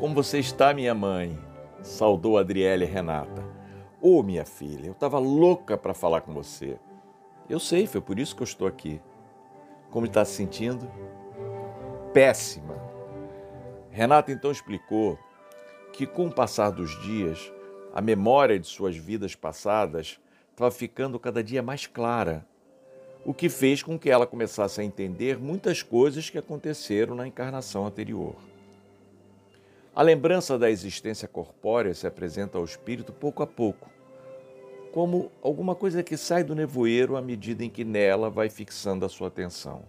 Como você está, minha mãe? Saudou Adriele Renata. Ô, oh, minha filha, eu estava louca para falar com você. Eu sei, foi por isso que eu estou aqui. Como está se sentindo? Péssima. Renata então explicou que, com o passar dos dias, a memória de suas vidas passadas estava ficando cada dia mais clara, o que fez com que ela começasse a entender muitas coisas que aconteceram na encarnação anterior. A lembrança da existência corpórea se apresenta ao espírito pouco a pouco, como alguma coisa que sai do nevoeiro à medida em que nela vai fixando a sua atenção.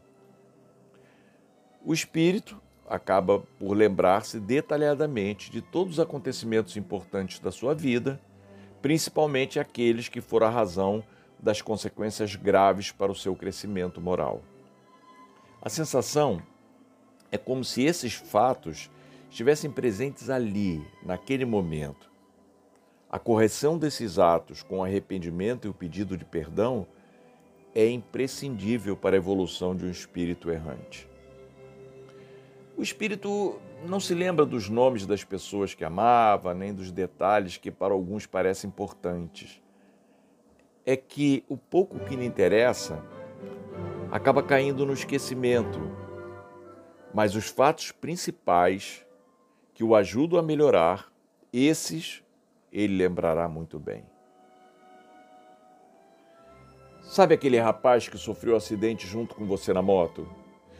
O espírito acaba por lembrar-se detalhadamente de todos os acontecimentos importantes da sua vida, principalmente aqueles que foram a razão das consequências graves para o seu crescimento moral. A sensação é como se esses fatos estivessem presentes ali, naquele momento. A correção desses atos com arrependimento e o pedido de perdão é imprescindível para a evolução de um espírito errante. O espírito não se lembra dos nomes das pessoas que amava, nem dos detalhes que para alguns parecem importantes. É que o pouco que lhe interessa acaba caindo no esquecimento, mas os fatos principais que o ajudam a melhorar, esses ele lembrará muito bem. Sabe aquele rapaz que sofreu um acidente junto com você na moto?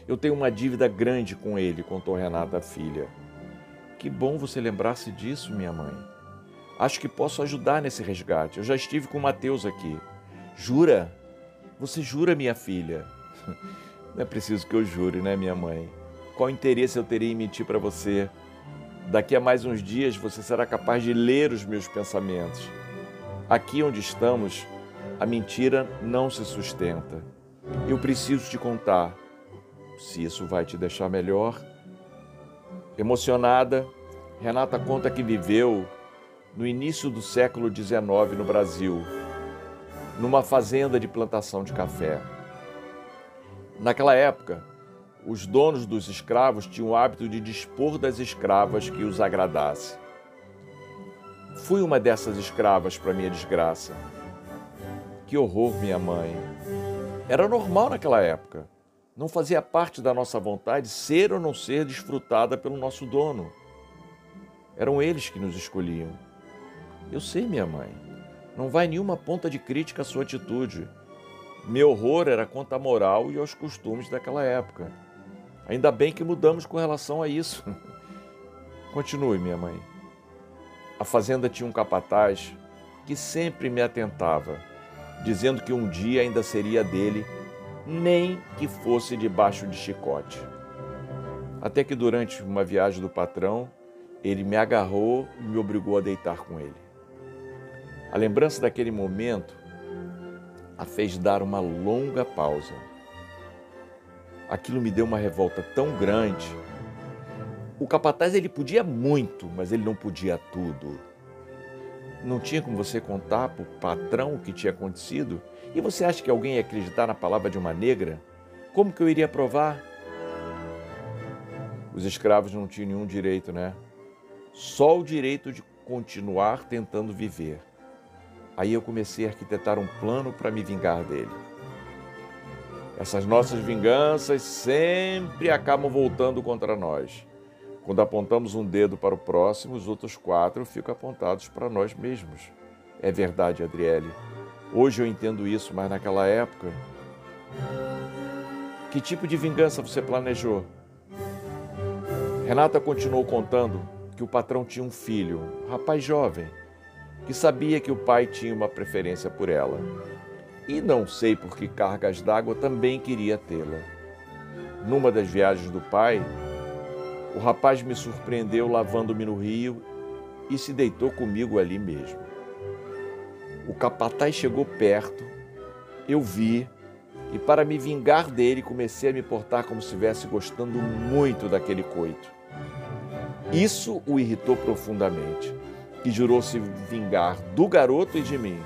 Eu tenho uma dívida grande com ele, contou Renata, a filha. Que bom você lembrar-se disso, minha mãe. Acho que posso ajudar nesse resgate. Eu já estive com o Mateus aqui. Jura? Você jura, minha filha? Não é preciso que eu jure, né, minha mãe? Qual interesse eu teria em mentir para você? Daqui a mais uns dias você será capaz de ler os meus pensamentos. Aqui onde estamos, a mentira não se sustenta. Eu preciso te contar se isso vai te deixar melhor. Emocionada, Renata conta que viveu no início do século XIX no Brasil, numa fazenda de plantação de café. Naquela época, os donos dos escravos tinham o hábito de dispor das escravas que os agradasse. Fui uma dessas escravas para minha desgraça. Que horror, minha mãe. Era normal naquela época. Não fazia parte da nossa vontade ser ou não ser desfrutada pelo nosso dono. Eram eles que nos escolhiam. Eu sei, minha mãe. Não vai nenhuma ponta de crítica à sua atitude. Meu horror era quanto à moral e aos costumes daquela época. Ainda bem que mudamos com relação a isso. Continue, minha mãe. A fazenda tinha um capataz que sempre me atentava, dizendo que um dia ainda seria dele nem que fosse debaixo de chicote. Até que durante uma viagem do patrão, ele me agarrou e me obrigou a deitar com ele. A lembrança daquele momento a fez dar uma longa pausa. Aquilo me deu uma revolta tão grande. O capataz ele podia muito, mas ele não podia tudo. Não tinha como você contar para o patrão o que tinha acontecido? E você acha que alguém ia acreditar na palavra de uma negra? Como que eu iria provar? Os escravos não tinham nenhum direito, né? Só o direito de continuar tentando viver. Aí eu comecei a arquitetar um plano para me vingar dele. Essas nossas vinganças sempre acabam voltando contra nós. Quando apontamos um dedo para o próximo, os outros quatro ficam apontados para nós mesmos. É verdade, Adriele. Hoje eu entendo isso, mas naquela época. Que tipo de vingança você planejou? Renata continuou contando que o patrão tinha um filho, um rapaz jovem, que sabia que o pai tinha uma preferência por ela. E não sei por que cargas d'água também queria tê-la. Numa das viagens do pai, o rapaz me surpreendeu lavando-me no rio e se deitou comigo ali mesmo. O capataz chegou perto, eu vi, e para me vingar dele comecei a me portar como se estivesse gostando muito daquele coito. Isso o irritou profundamente e jurou se vingar do garoto e de mim.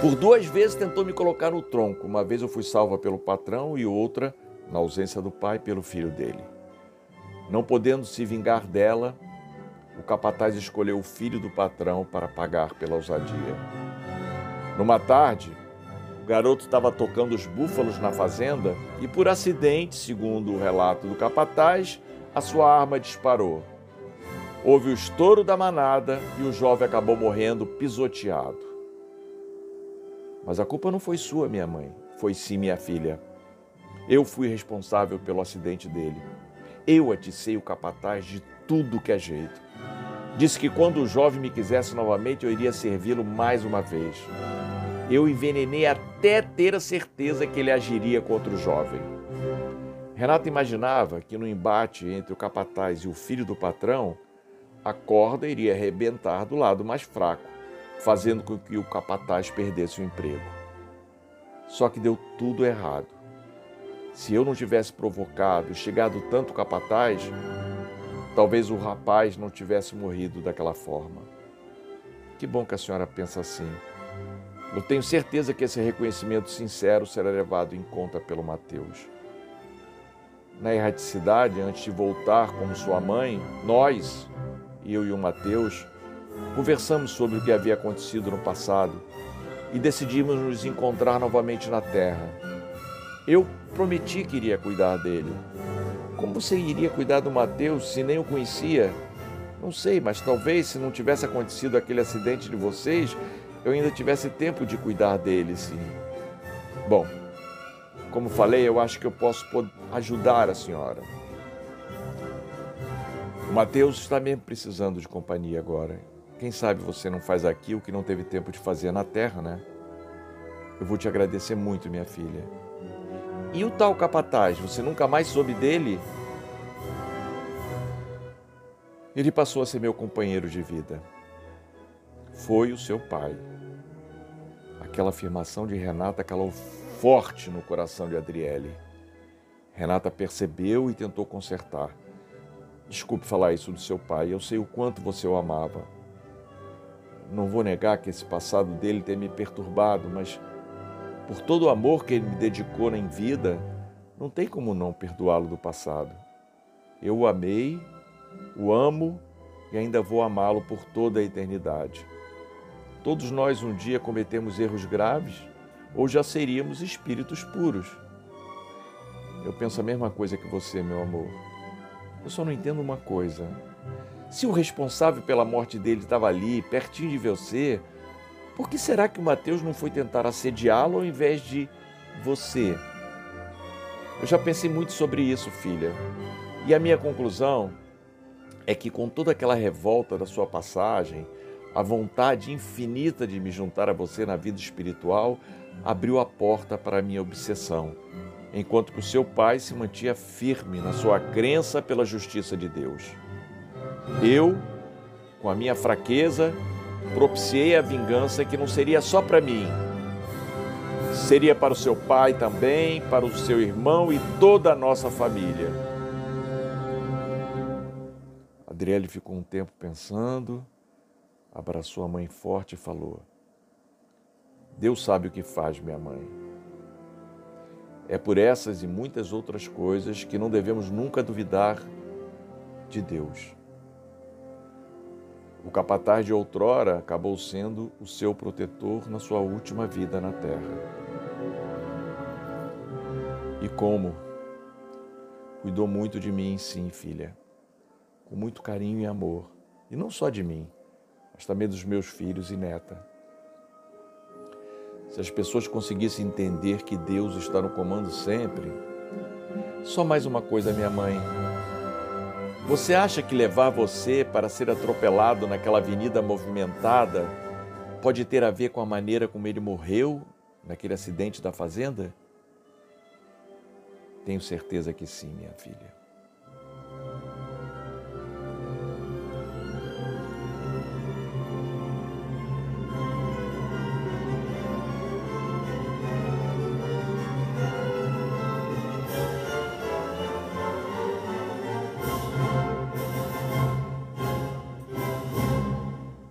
Por duas vezes tentou me colocar no tronco. Uma vez eu fui salva pelo patrão e outra, na ausência do pai, pelo filho dele. Não podendo se vingar dela, o capataz escolheu o filho do patrão para pagar pela ousadia. Numa tarde, o garoto estava tocando os búfalos na fazenda e, por acidente, segundo o relato do capataz, a sua arma disparou. Houve o estouro da manada e o jovem acabou morrendo pisoteado. Mas a culpa não foi sua, minha mãe, foi sim minha filha. Eu fui responsável pelo acidente dele. Eu aticei o capataz de tudo que é jeito. Disse que quando o jovem me quisesse novamente, eu iria servi-lo mais uma vez. Eu envenenei até ter a certeza que ele agiria contra o jovem. Renata imaginava que no embate entre o capataz e o filho do patrão, a corda iria arrebentar do lado mais fraco, fazendo com que o capataz perdesse o emprego. Só que deu tudo errado. Se eu não tivesse provocado chegado tanto capataz, talvez o rapaz não tivesse morrido daquela forma. Que bom que a senhora pensa assim. Eu tenho certeza que esse reconhecimento sincero será levado em conta pelo Mateus. Na erraticidade, antes de voltar como sua mãe, nós, eu e o Mateus, conversamos sobre o que havia acontecido no passado e decidimos nos encontrar novamente na Terra. Eu prometi que iria cuidar dele. Como você iria cuidar do Mateus se nem o conhecia? Não sei, mas talvez se não tivesse acontecido aquele acidente de vocês, eu ainda tivesse tempo de cuidar dele, sim. Bom, como falei, eu acho que eu posso ajudar a senhora. O Mateus está mesmo precisando de companhia agora. Quem sabe você não faz aqui o que não teve tempo de fazer na terra, né? Eu vou te agradecer muito, minha filha. E o tal capataz, você nunca mais soube dele? Ele passou a ser meu companheiro de vida. Foi o seu pai. Aquela afirmação de Renata calou forte no coração de Adriele. Renata percebeu e tentou consertar. Desculpe falar isso do seu pai, eu sei o quanto você o amava. Não vou negar que esse passado dele tem me perturbado, mas por todo o amor que ele me dedicou em vida, não tem como não perdoá-lo do passado. Eu o amei, o amo e ainda vou amá-lo por toda a eternidade. Todos nós um dia cometemos erros graves ou já seríamos espíritos puros. Eu penso a mesma coisa que você, meu amor. Eu só não entendo uma coisa. Se o responsável pela morte dele estava ali, pertinho de você, por que será que o Mateus não foi tentar assediá-lo ao invés de você? Eu já pensei muito sobre isso, filha. E a minha conclusão é que, com toda aquela revolta da sua passagem, a vontade infinita de me juntar a você na vida espiritual abriu a porta para a minha obsessão, enquanto que o seu pai se mantinha firme na sua crença pela justiça de Deus. Eu, com a minha fraqueza, propiciei a vingança que não seria só para mim, seria para o seu pai também, para o seu irmão e toda a nossa família. Adriele ficou um tempo pensando, abraçou a mãe forte e falou: Deus sabe o que faz, minha mãe. É por essas e muitas outras coisas que não devemos nunca duvidar de Deus. O capataz de outrora acabou sendo o seu protetor na sua última vida na terra. E como? Cuidou muito de mim, sim, filha, com muito carinho e amor. E não só de mim, mas também dos meus filhos e neta. Se as pessoas conseguissem entender que Deus está no comando sempre, só mais uma coisa, minha mãe, você acha que levar você para ser atropelado naquela avenida movimentada pode ter a ver com a maneira como ele morreu naquele acidente da fazenda? Tenho certeza que sim, minha filha.